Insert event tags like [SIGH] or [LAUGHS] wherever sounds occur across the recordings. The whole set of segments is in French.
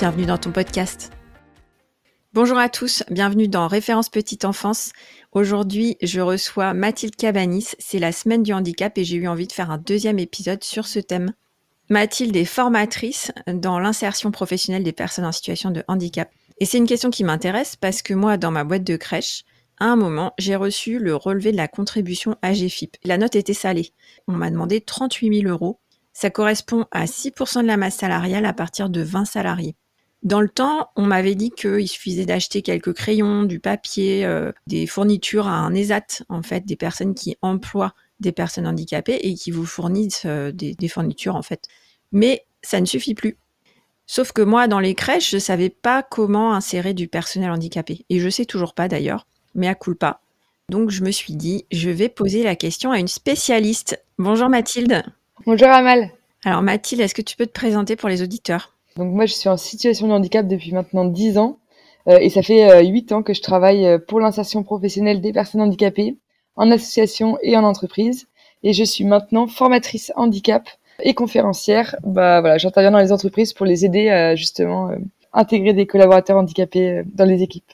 Bienvenue dans ton podcast. Bonjour à tous, bienvenue dans Référence Petite Enfance. Aujourd'hui, je reçois Mathilde Cabanis. C'est la semaine du handicap et j'ai eu envie de faire un deuxième épisode sur ce thème. Mathilde est formatrice dans l'insertion professionnelle des personnes en situation de handicap. Et c'est une question qui m'intéresse parce que moi, dans ma boîte de crèche, à un moment, j'ai reçu le relevé de la contribution AGFIP. La note était salée. On m'a demandé 38 000 euros ça correspond à 6% de la masse salariale à partir de 20 salariés. Dans le temps, on m'avait dit qu'il suffisait d'acheter quelques crayons, du papier, euh, des fournitures à un ESAT, en fait, des personnes qui emploient des personnes handicapées et qui vous fournissent euh, des, des, fournitures, en fait. Mais ça ne suffit plus. Sauf que moi, dans les crèches, je ne savais pas comment insérer du personnel handicapé. Et je sais toujours pas d'ailleurs, mais à culpa. Donc je me suis dit, je vais poser la question à une spécialiste. Bonjour Mathilde. Bonjour Amal. Alors Mathilde, est-ce que tu peux te présenter pour les auditeurs? Donc moi je suis en situation de handicap depuis maintenant 10 ans euh, et ça fait euh, 8 ans que je travaille euh, pour l'insertion professionnelle des personnes handicapées en association et en entreprise et je suis maintenant formatrice handicap et conférencière. Bah voilà, j'interviens dans les entreprises pour les aider à justement euh, intégrer des collaborateurs handicapés euh, dans les équipes.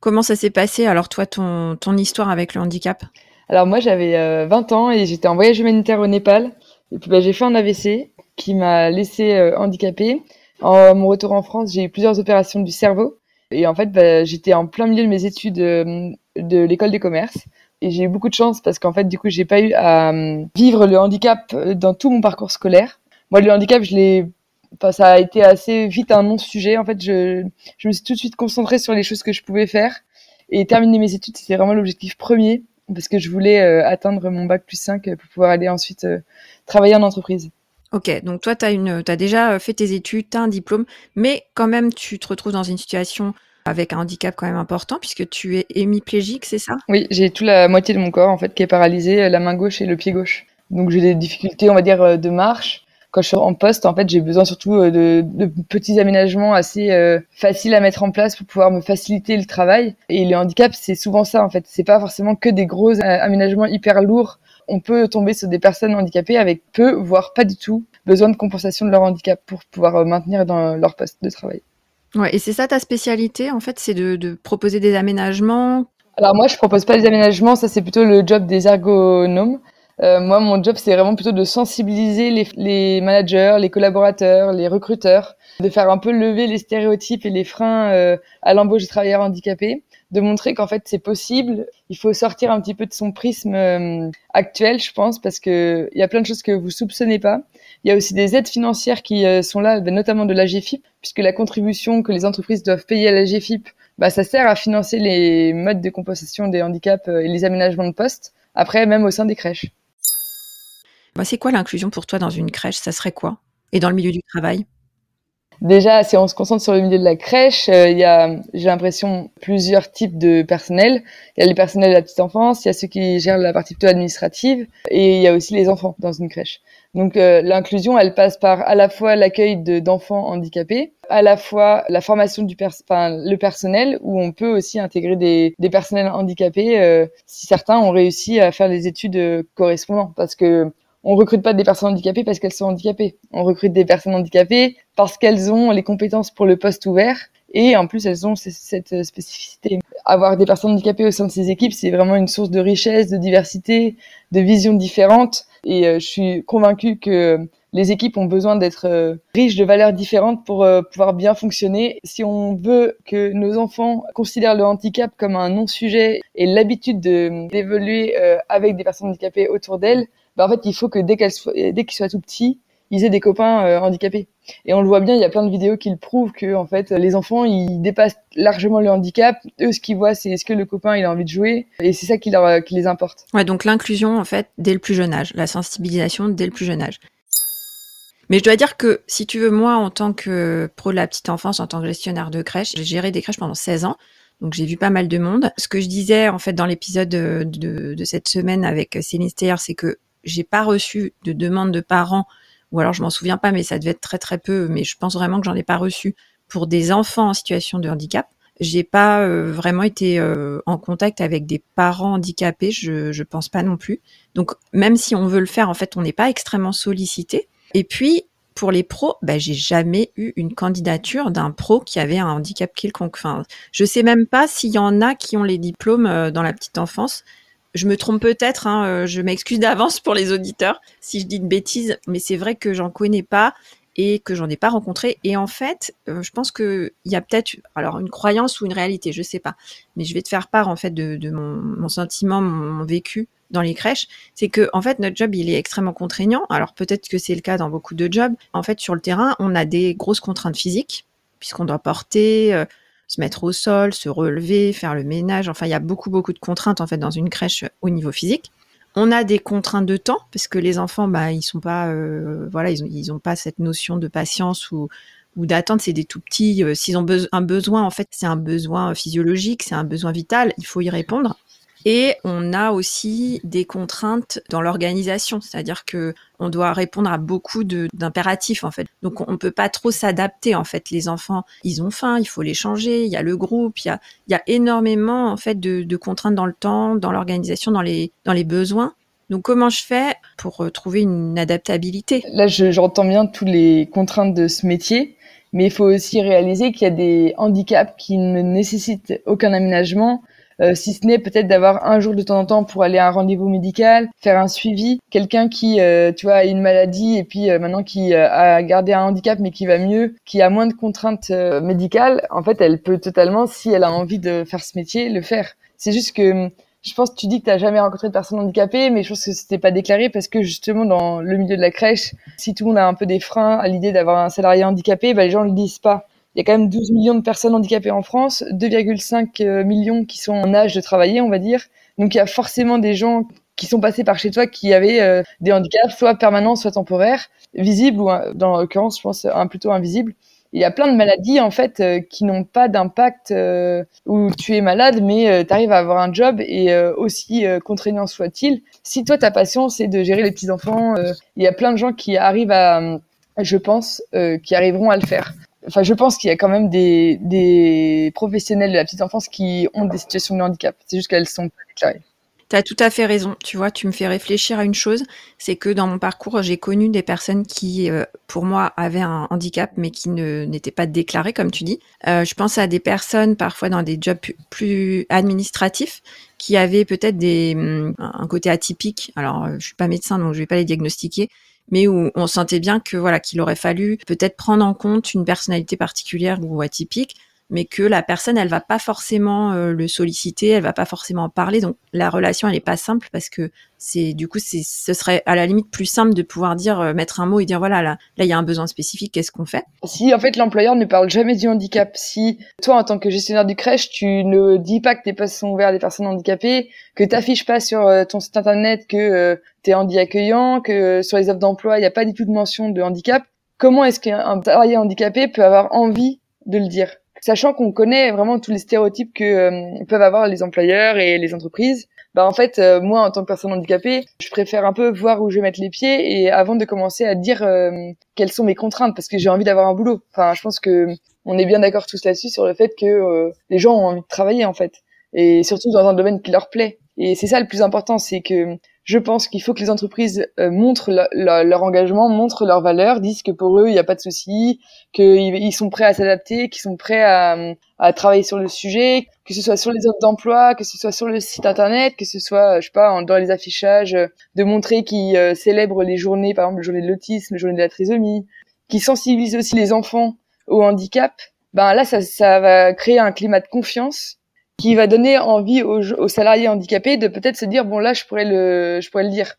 Comment ça s'est passé alors toi ton, ton histoire avec le handicap? Alors moi j'avais euh, 20 ans et j'étais en voyage humanitaire au Népal. Et puis bah, j'ai fait un AVC qui m'a laissé euh, handicapée. En mon retour en France, j'ai eu plusieurs opérations du cerveau. Et en fait, bah, j'étais en plein milieu de mes études euh, de l'école des commerces. Et j'ai eu beaucoup de chance parce qu'en fait, du coup, j'ai pas eu à euh, vivre le handicap dans tout mon parcours scolaire. Moi, le handicap, ça a été assez vite un non-sujet. En fait, je, me suis tout de suite concentrée sur les choses que je pouvais faire. Et terminer mes études, c'était vraiment l'objectif premier parce que je voulais atteindre mon bac plus 5 pour pouvoir aller ensuite travailler en entreprise. Ok, donc toi, tu as, as, déjà euh, fait tes études, tu as un diplôme, mais quand même, tu te retrouves dans une situation avec un handicap quand même important, puisque tu es hémiplégique, c'est ça? Oui, j'ai toute la moitié de mon corps, en fait, qui est paralysé, la main gauche et le pied gauche. Donc j'ai des difficultés, on va dire, de marche, quand je suis en poste, en fait, j'ai besoin surtout euh, de, petits aménagements assez euh, faciles à mettre en place pour pouvoir me faciliter le travail. Et le handicap, c'est souvent ça, en fait. C'est pas forcément que des gros euh, aménagements hyper lourds. On peut tomber sur des personnes handicapées avec peu, voire pas du tout, besoin de compensation de leur handicap pour pouvoir maintenir dans leur poste de travail. Ouais, et c'est ça ta spécialité, en fait, c'est de, de proposer des aménagements? Alors moi, je propose pas des aménagements, ça c'est plutôt le job des ergonomes. Euh, moi, mon job, c'est vraiment plutôt de sensibiliser les, les, managers, les collaborateurs, les recruteurs, de faire un peu lever les stéréotypes et les freins euh, à l'embauche des travailleurs handicapés, de montrer qu'en fait c'est possible. Il faut sortir un petit peu de son prisme euh, actuel, je pense, parce que il y a plein de choses que vous soupçonnez pas. Il y a aussi des aides financières qui euh, sont là, ben, notamment de l'AGFIP, puisque la contribution que les entreprises doivent payer à l'AGFIP, bah, ça sert à financer les modes de compensation des handicaps et les aménagements de poste. Après, même au sein des crèches. Bah, c'est quoi l'inclusion pour toi dans une crèche? Ça serait quoi? Et dans le milieu du travail? Déjà, si on se concentre sur le milieu de la crèche, euh, il y a, j'ai l'impression, plusieurs types de personnel. Il y a les personnels de la petite enfance, il y a ceux qui gèrent la partie plutôt administrative, et il y a aussi les enfants dans une crèche. Donc euh, l'inclusion, elle passe par à la fois l'accueil de, d'enfants handicapés, à la fois la formation du pers le personnel, où on peut aussi intégrer des, des personnels handicapés euh, si certains ont réussi à faire les études euh, correspondantes, parce que on recrute pas des personnes handicapées parce qu'elles sont handicapées. On recrute des personnes handicapées parce qu'elles ont les compétences pour le poste ouvert et en plus elles ont cette spécificité. Avoir des personnes handicapées au sein de ces équipes, c'est vraiment une source de richesse, de diversité, de visions différentes et euh, je suis convaincue que les équipes ont besoin d'être euh, riches de valeurs différentes pour euh, pouvoir bien fonctionner. Si on veut que nos enfants considèrent le handicap comme un non-sujet et l'habitude d'évoluer avec des personnes handicapées autour d'elles, bah, en fait, il faut que dès qu'elle dès qu'ils soient tout petits, ils aient des copains euh, handicapés. Et on le voit bien, il y a plein de vidéos qui le prouvent que en fait, les enfants, ils dépassent largement le handicap. Eux, ce qu'ils voient, c'est est-ce que le copain, il a envie de jouer, et c'est ça qui les importe. Ouais, donc l'inclusion en fait dès le plus jeune âge, la sensibilisation dès le plus jeune âge. Mais je dois dire que si tu veux, moi, en tant que pro de la petite enfance, en tant que gestionnaire de crèche, j'ai géré des crèches pendant 16 ans. Donc j'ai vu pas mal de monde. Ce que je disais en fait dans l'épisode de, de, cette semaine avec Céline Steyer, c'est que j'ai pas reçu de demande de parents, ou alors je m'en souviens pas, mais ça devait être très très peu, mais je pense vraiment que j'en ai pas reçu pour des enfants en situation de handicap. J'ai pas euh, vraiment été euh, en contact avec des parents handicapés, je, je pense pas non plus. Donc même si on veut le faire, en fait, on n'est pas extrêmement sollicité. Et puis pour les pros, bah, j'ai jamais eu une candidature d'un pro qui avait un handicap quelconque. Enfin, je sais même pas s'il y en a qui ont les diplômes euh, dans la petite enfance. Je me trompe peut-être, hein, euh, je m'excuse d'avance pour les auditeurs si je dis de bêtises, mais c'est vrai que j'en connais pas et que j'en ai pas rencontré. Et en fait, euh, je pense qu'il y a peut-être alors une croyance ou une réalité, je sais pas. Mais je vais te faire part en fait de, mon, sentiment, mon, vécu dans les crèches, c'est que en fait notre job il est extrêmement contraignant. Alors peut-être que c'est le cas dans beaucoup de jobs. En fait, sur le terrain, on a des grosses contraintes physiques puisqu'on doit porter, euh, se mettre au sol, se relever, faire le ménage. Enfin, il y a beaucoup beaucoup de contraintes en fait dans une crèche au niveau physique. On a des contraintes de temps parce que les enfants, bah, ils sont pas, euh, voilà, ils ont, ils ont pas cette notion de patience ou ou d'attente. C'est des tout petits. Euh, s'ils ont un besoin, en fait, c'est un besoin physiologique, c'est un besoin vital. Il faut y répondre. Et on a aussi des contraintes dans l'organisation, c'est-à-dire que on doit répondre à beaucoup d'impératifs en fait. Donc on peut pas trop s'adapter en fait. Les enfants, ils ont faim, il faut les changer. Il y a le groupe, il y a, il y a énormément en fait de, contraintes dans le temps, dans l'organisation, dans les dans les besoins. Donc comment je fais pour euh, trouver une adaptabilité? Là, j'entends bien toutes les contraintes de ce métier, mais il faut aussi réaliser qu'il y a des handicaps qui ne nécessitent aucun aménagement euh, si ce n'est peut-être d'avoir un jour de temps en temps pour aller à un rendez-vous médical, faire un suivi. Quelqu'un qui, euh, tu vois, a une maladie et puis euh, maintenant qui a gardé un handicap mais qui va mieux, qui a moins de contraintes médicales, en fait, elle peut totalement, si elle a envie de faire ce métier, le faire. C'est juste que je pense que tu dis que tu n'as jamais rencontré de personnes handicapées, mais je pense que c'était pas déclaré parce que justement dans le milieu de la crèche, si tout le monde a un peu des freins à l'idée d'avoir un salarié handicapé, bah, les gens le disent pas. Il y a quand même 12 millions de personnes handicapées en France, 2,5 euh, millions qui sont en âge de travailler, on va dire. Donc il y a forcément des gens qui sont passés par chez toi qui avaient euh, des handicaps, soit permanents, soit temporaires, visibles ou euh, dans l'occurrence, je pense, plutôt invisibles. Il y a plein de maladies en fait qui n'ont pas d'impact où tu es malade, mais tu arrives à avoir un job et aussi contraignant soit-il. Si toi ta passion c'est de gérer les petits enfants, il y a plein de gens qui arrivent à, je pense, qui arriveront à le faire enfin, je pense qu'il y a quand même des, professionnels de la petite enfance qui ont des situations de handicap. C'est juste qu'elles sont pas déclarées. Tu as tout à fait raison. Tu vois, tu me fais réfléchir à une chose, c'est que dans mon parcours, j'ai connu des personnes qui, euh, pour moi, avaient un handicap, mais qui n'étaient pas déclarées, comme tu dis. Euh, je pense à des personnes, parfois dans des jobs plus, administratifs, qui avaient peut-être hum, un côté atypique. Alors, euh, je suis pas médecin, donc je vais pas les diagnostiquer, mais où on sentait bien que voilà qu'il aurait fallu peut-être prendre en compte une personnalité particulière ou atypique mais que la personne elle va pas forcément euh, le solliciter, elle va pas forcément en parler. Donc la relation elle est pas simple parce que c'est du coup c'est ce serait à la limite plus simple de pouvoir dire euh, mettre un mot et dire voilà là là il y a un besoin spécifique qu'est-ce qu'on fait? Si en fait l'employeur ne parle jamais du handicap, si toi en tant que gestionnaire du crèche tu ne dis pas que tes postes sont ouverts des personnes handicapées, que t'affiches pas sur euh, ton site internet que tu es handi accueillant, que sur les offres d'emploi il n'y a pas du tout de mention de handicap, comment est-ce qu'un travailleur handicapé peut avoir envie de le dire? Sachant qu'on connaît vraiment tous les stéréotypes que euh, peuvent avoir les employeurs et les entreprises. Bah en fait, euh, moi en tant que personne handicapée, je préfère un peu voir où je vais mettre les pieds et avant de commencer à dire euh, quelles sont mes contraintes parce que j'ai envie d'avoir un boulot. Enfin, je pense que on est bien d'accord tous là-dessus sur le fait que les gens ont envie de travailler en fait et surtout dans un domaine qui leur plaît. Et c'est ça le plus important, c'est que je pense qu'il faut que les entreprises euh, montrent leur engagement, montrent leurs valeurs, disent que pour eux, il n'y a pas de souci, qu'ils sont prêts à s'adapter, qu'ils sont prêts à, travailler sur le sujet, que ce soit sur les offres d'emploi, que ce soit sur le site internet, que ce soit, je sais pas, dans les affichages, de montrer qu'ils euh, célèbrent les journées, par exemple, la journée de l'autisme, la journée de la trisomie, qui sensibilisent aussi les enfants au handicap. Ben là, ça, ça va créer un climat de confiance qui va donner envie aux, salariés handicapés de peut-être se dire bon là je pourrais le je pourrais le dire.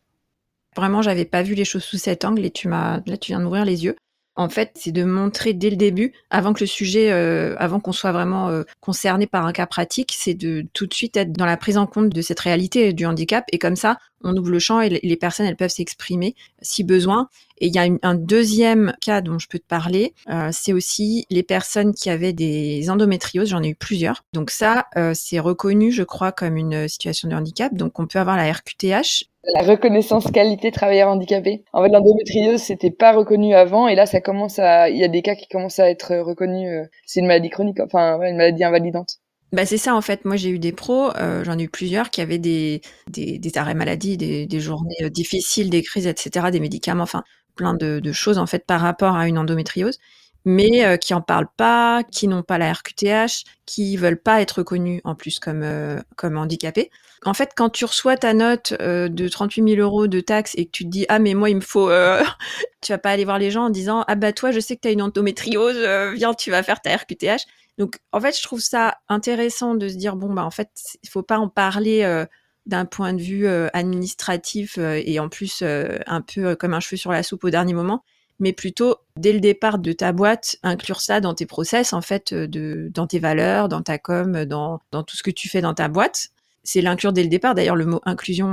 Vraiment, j'avais pas vu les choses sous cet angle et tu m'as là tu viens d'ouvrir les yeux. En fait, c'est de montrer dès le début, avant que le sujet, euh, avant qu'on soit vraiment euh, concerné par un cas pratique, c'est de tout de suite être dans la prise en compte de cette réalité du handicap. Et comme ça, on ouvre le champ et les personnes, elles peuvent s'exprimer si besoin. Et il y a un deuxième cas dont je peux te parler, euh, c'est aussi les personnes qui avaient des endométrioses, j'en ai eu plusieurs. Donc ça, euh, c'est reconnu, je crois, comme une situation de handicap. Donc on peut avoir la RQTH. La reconnaissance qualité travailleur handicapé. En fait, l'endométriose, c'était pas reconnu avant, et là, ça commence à, il y a des cas qui commencent à être reconnus. Euh, c'est une maladie chronique, enfin, une maladie invalidante. Bah c'est ça en fait. Moi j'ai eu des pros, euh, j'en ai eu plusieurs qui avaient des, des, arrêts maladie, des, des journées difficiles, des crises, etc., des médicaments, enfin plein de, choses en fait par rapport à une endométriose, mais euh, qui en parlent pas, qui n'ont pas la RQTH, qui veulent pas être reconnus en plus comme euh, comme handicapés. En fait, quand tu reçois ta note euh, de 38 000 euros de taxes et que tu te dis ah mais moi il me faut, [LAUGHS] tu vas pas aller voir les gens en disant ah bah toi je sais que tu as une endométriose, viens tu vas faire ta RQTH. Donc en fait je trouve ça intéressant de se dire bon bah en fait il faut pas en parler d'un point de vue euh, administratif euh, et en plus euh, un peu comme un cheveu sur la soupe au dernier moment, mais plutôt dès le départ de ta boîte, inclure ça dans tes process, en fait, de, dans tes valeurs, dans ta com, dans, dans tout ce que tu fais dans ta boîte. C'est l'inclure dès le départ. D'ailleurs, le mot inclusion,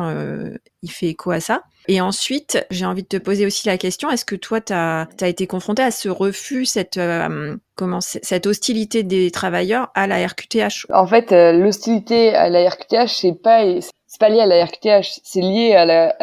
il fait écho à ça. Et ensuite, j'ai envie de te poser aussi la question, est-ce que toi, tu as, été confronté à ce refus, cette, comment, cette hostilité des travailleurs à la RQTH En fait, l'hostilité à la RQTH, c'est pas, pas lié à la RQTH, c'est lié à la,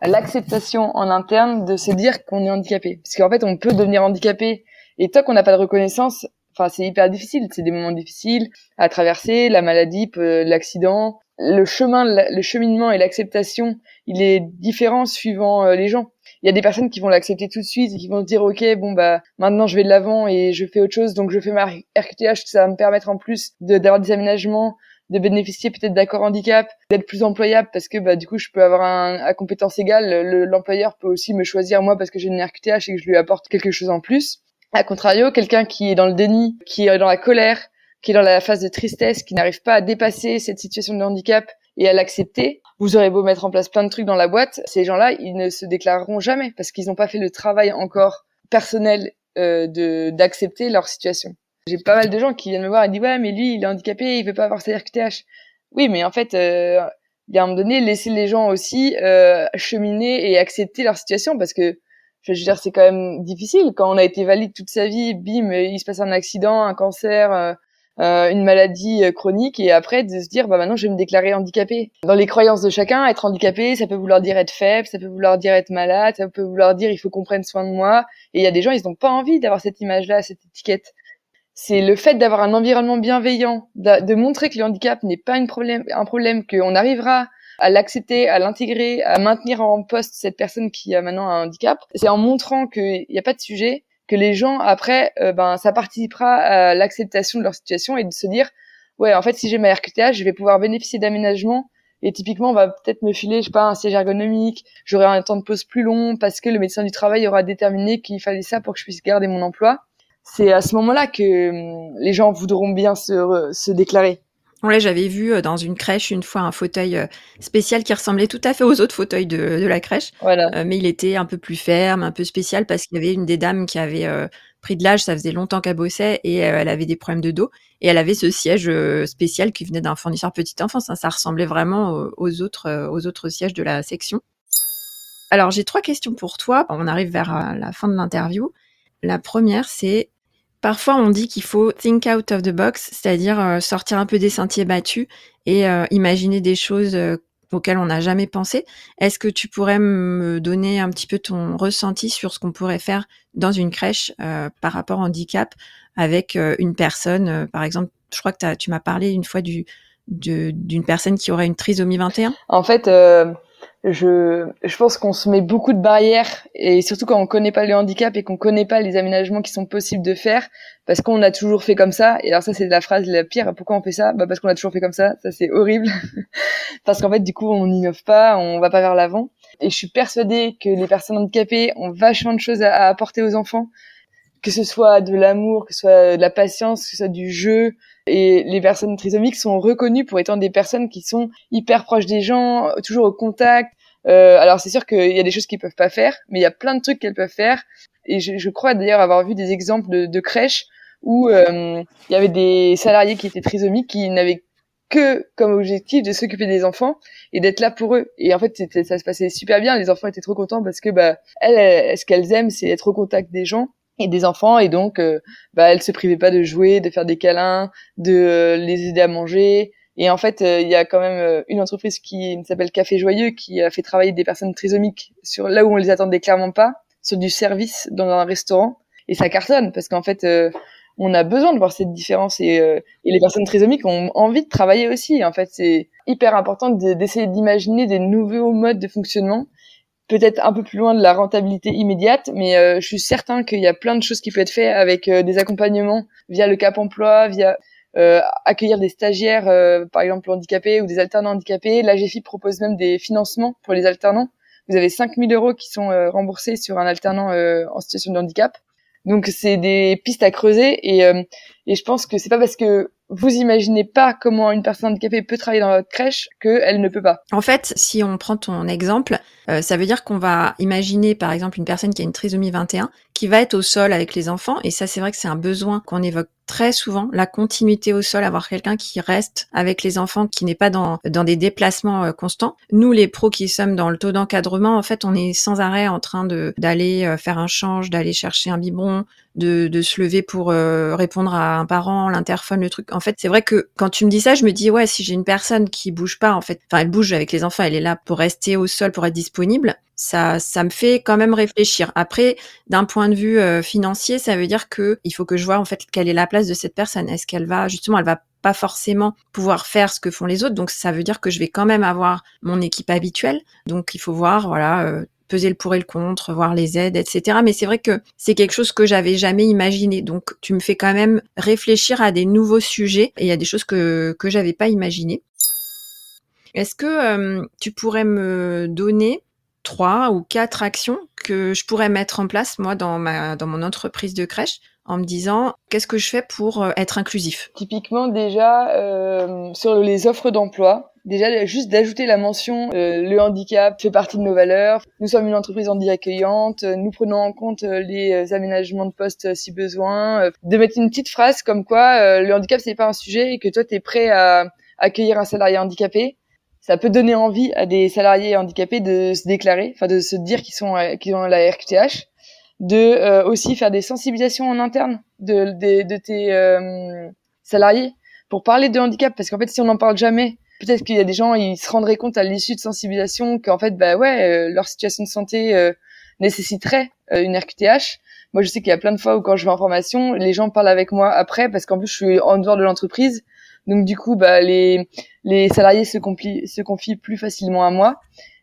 à l'acceptation en interne de se dire qu'on est handicapé. Parce qu'en fait, on peut devenir handicapé et tant qu'on n'a pas de reconnaissance, c'est hyper difficile. C'est des moments difficiles à traverser, la maladie, l'accident, le chemin, le cheminement et l'acceptation, il est différent suivant euh, les gens. Il y a des personnes qui vont l'accepter tout de suite et qui vont dire ok bon bah maintenant je vais de l'avant et je fais autre chose donc je fais ma RQTH ça va me permettre en plus d'avoir des aménagements de bénéficier peut-être d'accords handicap, d'être plus employable parce que bah du coup je peux avoir un à compétence égale, l'employeur peut aussi me choisir moi parce que j'ai une RQTH et que je lui apporte quelque chose en plus. A contrario, quelqu'un qui est dans le déni, qui est dans la colère, qui est dans la phase de tristesse, qui n'arrive pas à dépasser cette situation de handicap et à l'accepter, vous aurez beau mettre en place plein de trucs dans la boîte, ces gens-là, ils ne se déclareront jamais parce qu'ils n'ont pas fait le travail encore personnel euh, de d'accepter leur situation. J'ai pas mal de gens qui viennent me voir et disent ouais mais lui il est handicapé, il veut pas avoir sa RQTH. Oui mais en fait euh, il y a un moment donné laisser les gens aussi euh, cheminer et accepter leur situation parce que je veux dire c'est quand même difficile quand on a été valide toute sa vie, bim il se passe un accident, un cancer, euh, euh une maladie euh, chronique et après de se dire bah maintenant je vais me déclarer handicapé. Dans les croyances de chacun, être handicapé, ça peut vouloir dire être faible, ça peut vouloir dire être malade, ça peut vouloir dire il faut qu'on prenne soin de moi. Et il y a des gens ils n'ont pas envie d'avoir cette image-là, cette étiquette c'est le fait d'avoir un environnement bienveillant, de, montrer que le handicap n'est pas une problème, un problème, qu'on arrivera à l'accepter, à l'intégrer, à maintenir en poste cette personne qui a maintenant un handicap. C'est en montrant qu'il n'y a pas de sujet que les gens après, euh, ben ça participera à l'acceptation de leur situation et de se dire ouais en fait si j'ai ma RQTH je vais pouvoir bénéficier d'aménagements et typiquement on va peut-être me filer je sais pas un siège ergonomique, j'aurai un temps de pause plus long parce que le médecin du travail aura déterminé qu'il fallait ça pour que je puisse garder mon emploi c'est à ce moment-là que hum, les gens voudront bien se, se déclarer. Ouais, j'avais vu euh, dans une crèche une fois un fauteuil euh, spécial qui ressemblait tout à fait aux autres fauteuils de, de la crèche. Voilà. Euh, mais il était un peu plus ferme, un peu spécial parce qu'il y avait une des dames qui avait pris de l'âge, ça faisait longtemps qu'elle bossait et elle avait des problèmes de dos. Et elle avait ce siège spécial qui venait d'un fournisseur petite enfance. Hein. Ça ressemblait vraiment aux autres, aux autres sièges de la section. Alors j'ai trois questions pour toi. On arrive vers la fin de l'interview. La première, c'est parfois on dit qu'il faut think out of the box, c'est-à-dire euh, sortir un peu des sentiers battus et euh, imaginer des choses euh, auxquelles on n'a jamais pensé. Est-ce que tu pourrais me donner un petit peu ton ressenti sur ce qu'on pourrait faire dans une crèche par rapport au handicap avec une personne, par exemple, je crois que tu m'as parlé une fois du d'une personne qui aurait une trisomie 21 En fait, je, je pense qu'on se met beaucoup de barrières et surtout quand on connaît pas le handicap et qu'on connaît pas les aménagements qui sont possibles de faire parce qu'on a toujours fait comme ça. Et alors ça c'est la phrase la pire pourquoi on fait ça? Bah parce qu'on a toujours fait comme ça ça c'est horrible. [LAUGHS] Parce qu'en fait du coup on n'innove pas on va pas vers l'avant. Et je suis persuadée que les personnes handicapées ont vachement de choses à, apporter aux enfants. Que ce soit de l'amour que ce soit de la patience que ce soit du jeu et les personnes trisomiques sont reconnues pour étant des personnes qui sont hyper proches des gens, toujours au contact. Euh, alors c'est sûr qu'il y a des choses qu'ils peuvent pas faire, mais il y a plein de trucs qu'elles peuvent faire. Et je, je crois d'ailleurs avoir vu des exemples de, de crèches où euh, il y avait des salariés qui étaient trisomiques qui n'avaient que comme objectif de s'occuper des enfants et d'être là pour eux. Et en fait, ça se passait super bien. Les enfants étaient trop contents parce que bah elles, ce qu'elles aiment, c'est être au contact des gens et des enfants et donc euh, bah elles se privaient pas de jouer, de faire des câlins, de euh, les aider à manger. Et en fait, euh, il y a quand même une entreprise qui s'appelle Café Joyeux qui a fait travailler des personnes trisomiques sur là où on les attendait clairement pas, sur du service dans un restaurant. Et ça cartonne parce qu'en fait, on a besoin de voir cette différence et, et, les personnes trisomiques ont envie de travailler aussi. En fait, c'est hyper important d'essayer d'imaginer des nouveaux modes de fonctionnement peut-être un peu plus loin de la rentabilité immédiate, mais euh, je suis certain qu'il y a plein de choses qui peuvent être faites avec euh, des accompagnements via le Cap Emploi, via euh, accueillir des stagiaires, par exemple handicapés ou des alternants handicapés. La GFI propose même des financements pour les alternants. Vous avez 5000 euros qui sont remboursés sur un alternant en situation de handicap. Donc c'est des pistes à creuser et, et je pense que c'est pas parce que vous imaginez pas comment une personne handicapée peut travailler dans votre crèche qu'elle ne peut pas. En fait, si on prend ton exemple, euh, ça veut dire qu'on va imaginer par exemple une personne qui a une trisomie 21 qui va être au sol avec les enfants et ça c'est vrai que c'est un besoin qu'on évoque très souvent, la continuité au sol, avoir quelqu'un qui reste avec les enfants, qui n'est pas dans, dans des déplacements euh, constants. Nous, les pros qui sommes dans le taux d'encadrement, en fait, on est sans arrêt en train de d'aller euh, faire un change, d'aller chercher un biberon, de, de se lever pour répondre à un parent, l'interphone, le truc. En fait, c'est vrai que quand tu me dis ça, je me dis ouais, si j'ai une personne qui bouge pas, en fait, enfin, elle bouge avec les enfants, elle est là pour rester au sol, pour être disponible ça, ça me fait quand même réfléchir. Après, d'un point de vue euh, financier, ça veut dire que il faut que je vois en fait quelle est la place de cette personne. Est-ce qu'elle va justement, elle va pas forcément pouvoir faire ce que font les autres, donc ça veut dire que je vais quand même avoir mon équipe habituelle. Donc il faut voir, voilà. Euh, peser le pour et le contre, voir les aides, etc. Mais c'est vrai que c'est quelque chose que j'avais jamais imaginé. Donc, tu me fais quand même réfléchir à des nouveaux sujets et à des choses que que j'avais pas imaginées. Est-ce que euh, tu pourrais me donner trois ou quatre actions que je pourrais mettre en place moi dans ma dans mon entreprise de crèche en me disant qu'est-ce que je fais pour euh, être inclusif? Typiquement déjà euh, sur les offres d'emploi, déjà juste d'ajouter la mention euh, le handicap fait partie de nos valeurs. Nous sommes une entreprise handi accueillante, nous prenons en compte les aménagements de poste si besoin, de mettre une petite phrase comme quoi le handicap c'est pas un sujet et que toi tu es prêt à accueillir un salarié handicapé ça peut donner envie à des salariés handicapés de se déclarer, enfin de se dire qu'ils sont euh, qu'ils ont la RQTH, de euh, aussi faire des sensibilisations en interne de de, de tes euh, salariés pour parler de handicap parce qu'en fait si on n'en parle jamais, peut-être qu'il y a des gens ils se rendraient compte à l'issue de sensibilisation qu'en fait bah ouais leur situation de santé nécessiterait une RQTH. Moi je sais qu'il y a plein de fois où quand je vais en formation, les gens parlent avec moi après parce qu'en plus je suis en dehors de l'entreprise donc du coup, bah, les, les salariés se, se confient plus facilement à moi.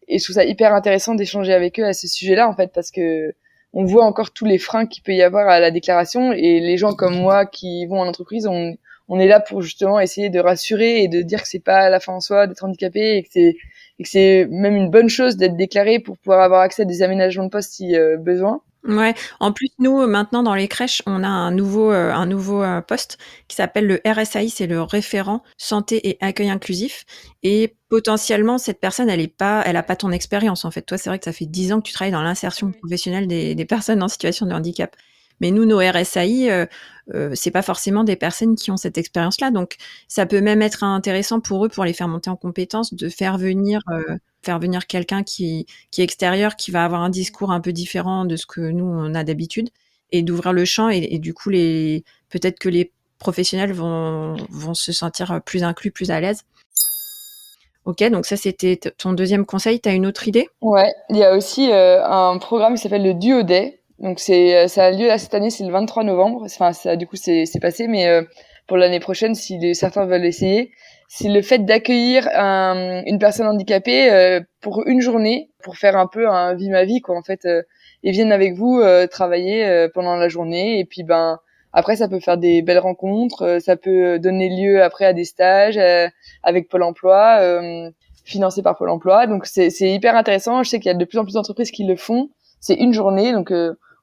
Et je trouve ça hyper intéressant d'échanger avec eux à ce sujet-là, en fait, parce que on voit encore tous les freins qu'il peut y avoir à la déclaration. Et les gens comme moi qui vont en entreprise, on, on est là pour justement essayer de rassurer et de dire que c'est pas la fin en soi d'être handicapé et que c'est et que c'est même une bonne chose d'être déclaré pour pouvoir avoir accès à des aménagements de poste si euh, besoin. Ouais. En plus, nous maintenant dans les crèches, on a un nouveau euh, un nouveau euh, poste qui s'appelle le RSAI, c'est le référent santé et accueil inclusif. Et potentiellement, cette personne, elle est pas, elle a pas ton expérience en fait. Toi, c'est vrai que ça fait dix ans que tu travailles dans l'insertion professionnelle des, des personnes en situation de handicap. Mais nous, nos RSAI, euh, euh, c'est pas forcément des personnes qui ont cette expérience-là. Donc, ça peut même être intéressant pour eux, pour les faire monter en compétence, de faire venir, euh, faire venir quelqu'un qui, est extérieur, qui va avoir un discours un peu différent de ce que nous on a d'habitude, et d'ouvrir le champ. Et, du coup, peut-être que les professionnels vont, se sentir plus inclus, plus à l'aise. Ok, donc ça c'était ton deuxième conseil. Tu une autre idée? Ouais, il y a aussi euh, un programme qui s'appelle le Duo Day, donc c'est euh, ça a lieu là cette année, c'est le 23 novembre. Enfin ça du coup c'est c'est passé, mais euh, pour l'année prochaine, si certains veulent essayer, c'est le fait d'accueillir un, une personne handicapée euh, pour une journée, pour faire un peu un vie ma vie quoi en fait. ils viennent avec vous travailler pendant la journée et puis ben après ça peut faire des belles rencontres, ça peut donner lieu après à des stages avec Pôle Emploi, financés par Pôle Emploi. Donc c'est hyper intéressant. Je sais qu'il y a de plus en plus d'entreprises qui le font. C'est une journée donc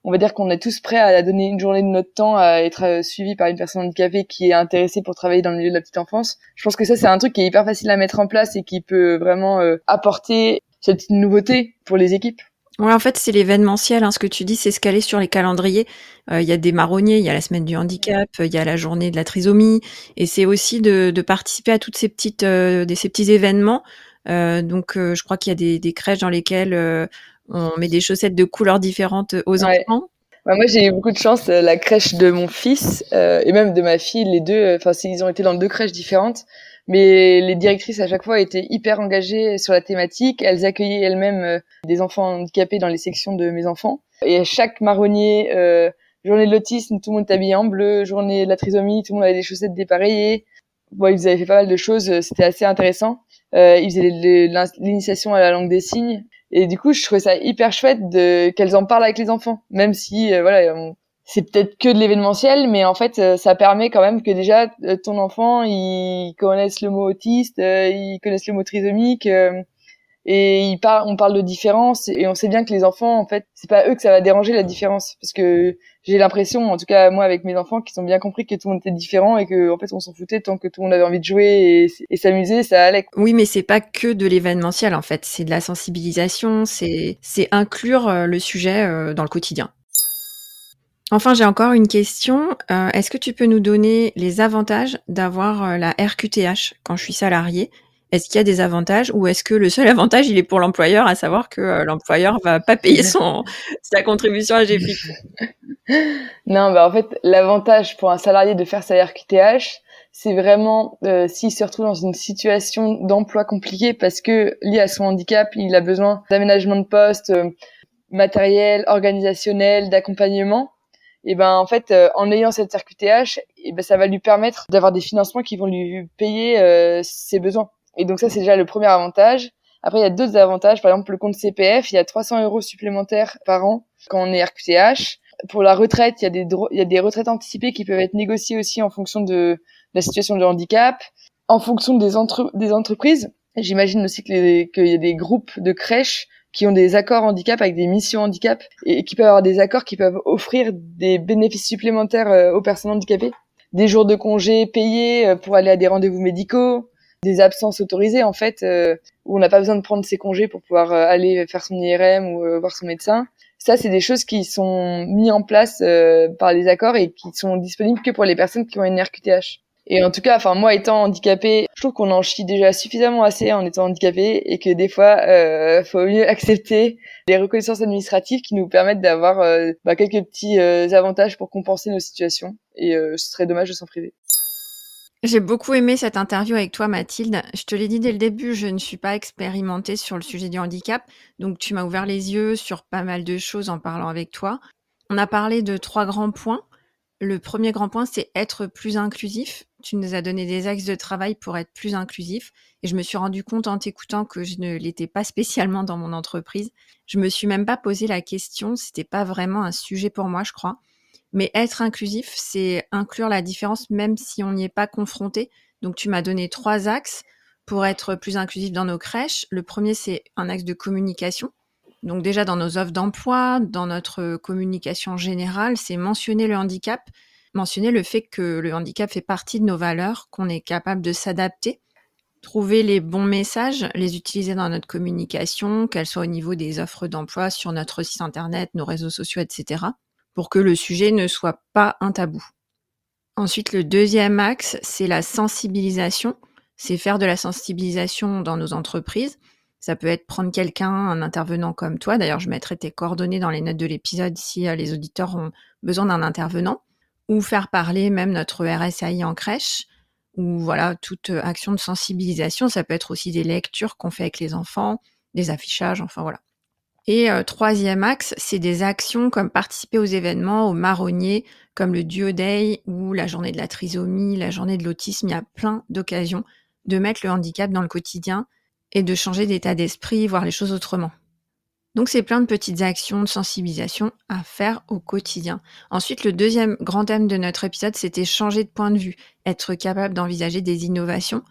on va dire qu'on est tous prêts à donner une journée de notre temps à être euh, suivi par une personne handicapée qui est intéressée pour travailler dans le milieu de la petite enfance. Je pense que ça, c'est un truc qui est hyper facile à mettre en place et qui peut vraiment euh, apporter cette nouveauté pour les équipes. Ouais, en fait, c'est l'événementiel. Hein, ce que tu dis, c'est ce qu'elle est sur les calendriers. Euh, il y a des marronniers, il y a la semaine du handicap, il y a la journée de la trisomie, et c'est aussi de, de, participer à toutes ces petites, euh, ces petits événements. Euh, donc, je crois qu'il y a des, des, crèches dans lesquelles on met des chaussettes de couleurs différentes aux enfants. Bah, moi, j'ai eu beaucoup de chance. La crèche de mon fils et même de ma fille, les deux, enfin, ils ont été dans deux crèches différentes mais les directrices à chaque fois étaient hyper engagées sur la thématique. Elles accueillaient elles-mêmes euh, des enfants handicapés dans les sections de mes enfants. Et à chaque marronnier, euh, journée de l'autisme, tout le monde était habillé en bleu. Journée de la trisomie, tout le monde avait des chaussettes dépareillées. Bon, ils avaient fait pas mal de choses. C'était assez intéressant. Euh, ils faisaient l'initiation à la langue des signes. Et du coup, je trouvais ça hyper chouette de qu'elles en parlent avec les enfants, même si euh, voilà, c'est peut-être que de l'événementiel, mais en fait, euh, ça permet quand même que déjà euh, ton enfant, il connaisse le mot autiste, euh, il connaisse le mot trisomique, et il parle, on parle de différence, et on sait bien que les enfants, en fait, c'est pas eux que ça va déranger la différence, parce que j'ai l'impression, en tout cas moi avec mes enfants, qu'ils ont bien compris que tout le monde était différent et que en fait on s'en foutait tant que tout le monde avait envie de jouer et, s'amuser, ça allait. Oui, mais c'est pas que de l'événementiel en fait, c'est de la sensibilisation, c'est inclure le sujet dans le quotidien. Enfin, j'ai encore une question. Euh, est-ce que tu peux nous donner les avantages d'avoir euh, la RQTH quand je suis salarié Est-ce qu'il y a des avantages ou est-ce que le seul [LAUGHS] avantage il est pour l'employeur, à savoir que euh, l'employeur va pas payer [LAUGHS] son sa contribution à GFIP [LAUGHS] Non, bah en fait, l'avantage pour un salarié de faire sa RQTH, c'est vraiment s'il se retrouve dans une situation d'emploi compliquée parce que lié à son handicap, il a besoin d'aménagement de poste, matériel, organisationnel, d'accompagnement et ben en fait euh, en ayant cette RQTH, et ben ça va lui permettre d'avoir des financements qui vont lui payer euh, ses besoins. Et donc ça c'est déjà le premier avantage. Après il y a d'autres avantages, par exemple le compte CPF, il y a 300 euros supplémentaires par an quand on est RQTH. Pour la retraite, il y a des retraites anticipées qui peuvent être négociées aussi en fonction de, la situation de handicap, en fonction des, entre, des entreprises. J'imagine aussi qu'il y a des groupes de crèches qui ont des accords handicap avec des missions handicap et qui peuvent avoir des accords qui peuvent offrir des bénéfices supplémentaires euh, aux personnes handicapées, des jours de congé payés euh, pour aller à des rendez-vous médicaux, des absences autorisées en fait euh, où on n'a pas besoin de prendre ses congés pour pouvoir aller faire son IRM ou voir son médecin. Ça, c'est des choses qui sont mises en place par les accords et qui sont disponibles que pour les personnes qui ont une RQTH. Et en tout cas, enfin moi étant handicapé, je trouve qu'on en chie déjà suffisamment assez en étant handicapé et que des fois, euh, faut mieux [LAUGHS] accepter les reconnaissances administratives qui nous permettent d'avoir euh, bah, quelques petits euh, avantages pour compenser nos situations. Et euh, ce serait dommage de s'en priver. J'ai beaucoup aimé cette interview avec toi, Mathilde. Je te l'ai dit dès le début, je ne suis pas expérimentée sur le sujet du handicap, donc tu m'as ouvert les yeux sur pas mal de choses en parlant avec toi. On a parlé de trois grands points. Le premier grand point, c'est être plus inclusif tu nous as donné des axes de travail pour être plus inclusif. Et je me suis rendu compte en t'écoutant que je ne l'étais pas spécialement dans mon entreprise. Je me suis même pas posé la question. C'était pas vraiment un sujet pour moi, je crois. Mais être inclusif, c'est inclure la différence même si on n'y est pas confronté. Donc tu m'as donné trois axes pour être plus inclusif dans nos crèches. Le premier, c'est un axe de communication. Donc déjà dans nos offres d'emploi, dans notre communication générale, c'est mentionner le handicap, mentionner le fait que le handicap fait partie de nos valeurs, qu'on est capable de s'adapter, trouver les bons messages, les utiliser dans notre communication, qu'elles soient au niveau des offres d'emploi sur notre site internet, nos réseaux sociaux, etc., pour que le sujet ne soit pas un tabou. Ensuite, le deuxième axe, c'est la sensibilisation. C'est faire de la sensibilisation dans nos entreprises. Ça peut être prendre quelqu'un, un intervenant comme toi. D'ailleurs, je mettrai tes coordonnées dans les notes de l'épisode si euh, les auditeurs ont besoin d'un intervenant ou faire parler même notre RSAI en crèche, ou voilà, toute euh, action de sensibilisation. Ça peut être aussi des lectures qu'on fait avec les enfants, des affichages, enfin voilà. Et euh, troisième axe, c'est des actions comme participer aux événements, aux marronniers, comme le Duo Day ou la journée de la trisomie, la journée de l'autisme. Il y a plein d'occasions de mettre le handicap dans le quotidien et de changer d'état d'esprit, voir les choses autrement. Donc c'est plein de petites actions de sensibilisation à faire au quotidien. Ensuite, le deuxième grand thème de notre épisode, c'était changer de point de vue, être capable d'envisager des innovations.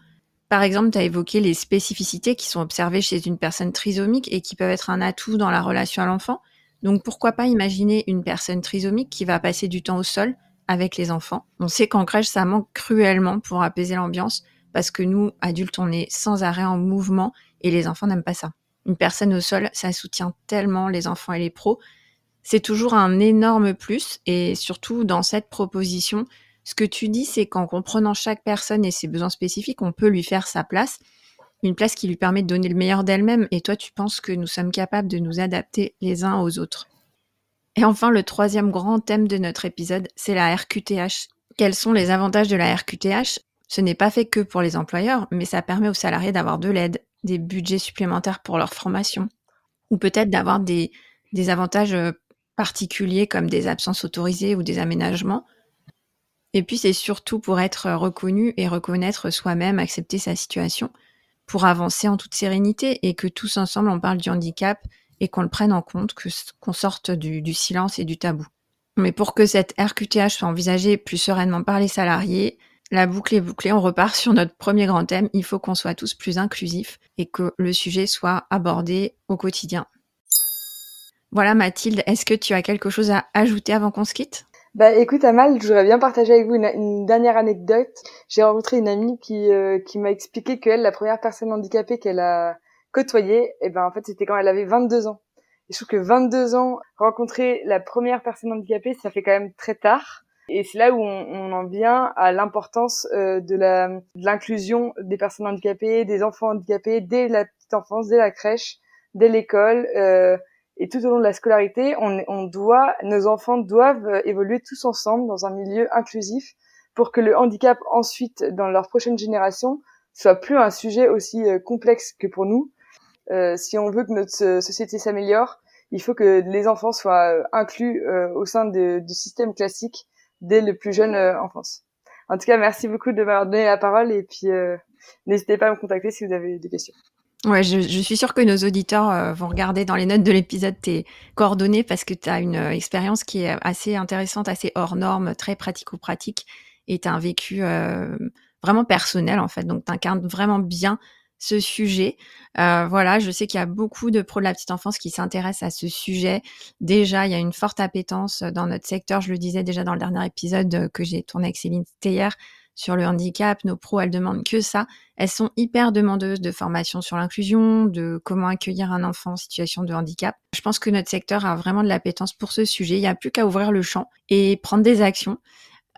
Par exemple, tu as évoqué les spécificités qui sont observées chez une personne trisomique et qui peuvent être un atout dans la relation à l'enfant. Donc pourquoi pas imaginer une personne trisomique qui va passer du temps au sol avec les enfants? On sait qu'en crèche, ça manque cruellement pour apaiser l'ambiance parce que nous, adultes, on est sans arrêt en mouvement et les enfants n'aiment pas ça. Une personne au sol, ça soutient tellement les enfants et les pros. C'est toujours un énorme plus et surtout dans cette proposition, ce que tu dis, c'est qu'en comprenant chaque personne et ses besoins spécifiques, on peut lui faire sa place, une place qui lui permet de donner le meilleur d'elle-même. Et toi, tu penses que nous sommes capables de nous adapter les uns aux autres. Et enfin, le troisième grand thème de notre épisode, c'est la RQTH. Quels sont les avantages de la RQTH Ce n'est pas fait que pour les employeurs, mais ça permet aux salariés d'avoir de l'aide, des budgets supplémentaires pour leur formation, ou peut-être d'avoir des, des avantages euh, particuliers comme des absences autorisées ou des aménagements. Et puis c'est surtout pour être reconnu et reconnaître soi-même, accepter sa situation, pour avancer en toute sérénité et que tous ensemble on parle du handicap et qu'on le prenne en compte, qu'on sorte du, silence et du tabou. Mais pour que cette RQTH soit envisagée plus sereinement par les salariés, la boucle est bouclée, on repart sur notre premier grand thème, il faut qu'on soit tous plus inclusifs et que le sujet soit abordé au quotidien. Voilà Mathilde, est-ce que tu as quelque chose à ajouter avant qu'on se quitte? Bah écoute Amal, je voudrais bien partager avec vous une, dernière anecdote. J'ai rencontré une amie qui, euh, qui m'a expliqué qu'elle, la première personne handicapée qu'elle a côtoyée, et eh ben en fait c'était quand elle avait 22 ans. Je trouve que 22 ans, rencontrer la première personne handicapée, ça fait quand même très tard. Et c'est là où on, on, en vient à l'importance euh, de l'inclusion des personnes handicapées, des enfants handicapés dès la petite enfance, dès la crèche, dès l'école. Euh, et tout au long de la scolarité, on, on doit, nos enfants doivent euh, évoluer tous ensemble dans un milieu inclusif pour que le handicap ensuite, dans leur prochaine génération, soit plus un sujet aussi euh, complexe que pour nous. Euh, si on veut que notre société s'améliore, il faut que les enfants soient euh, inclus au sein du système classique dès le plus jeune enfance. En tout cas, merci beaucoup de m'avoir donné la parole et puis n'hésitez pas à me contacter si vous avez des questions. Ouais, je, je, suis sûre que nos auditeurs euh, vont regarder dans les notes de l'épisode tes coordonnées parce que tu as une euh, expérience qui est assez intéressante, assez hors norme, très pratico-pratique et tu as un vécu euh, vraiment personnel en fait. Donc tu incarnes vraiment bien ce sujet. voilà, je sais qu'il y a beaucoup de pros de la petite enfance qui s'intéressent à ce sujet. Déjà, il y a une forte appétence dans notre secteur. Je le disais déjà dans le dernier épisode que j'ai tourné avec Céline Steyer sur le handicap, nos pros, elles demandent que ça. Elles sont hyper demandeuses de formation sur l'inclusion, de comment accueillir un enfant en situation de handicap. Je pense que notre secteur a vraiment de l'appétence pour ce sujet. Il n'y a plus qu'à ouvrir le champ et prendre des actions.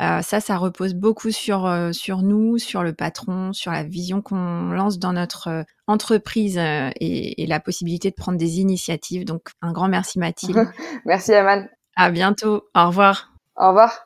Euh, ça, ça repose beaucoup sur euh, sur nous, sur le patron, sur la vision qu'on lance dans notre euh, entreprise et, et, la possibilité de prendre des initiatives. Donc, un grand merci Mathilde. [LAUGHS] merci Aman. À bientôt. Au revoir. Au revoir.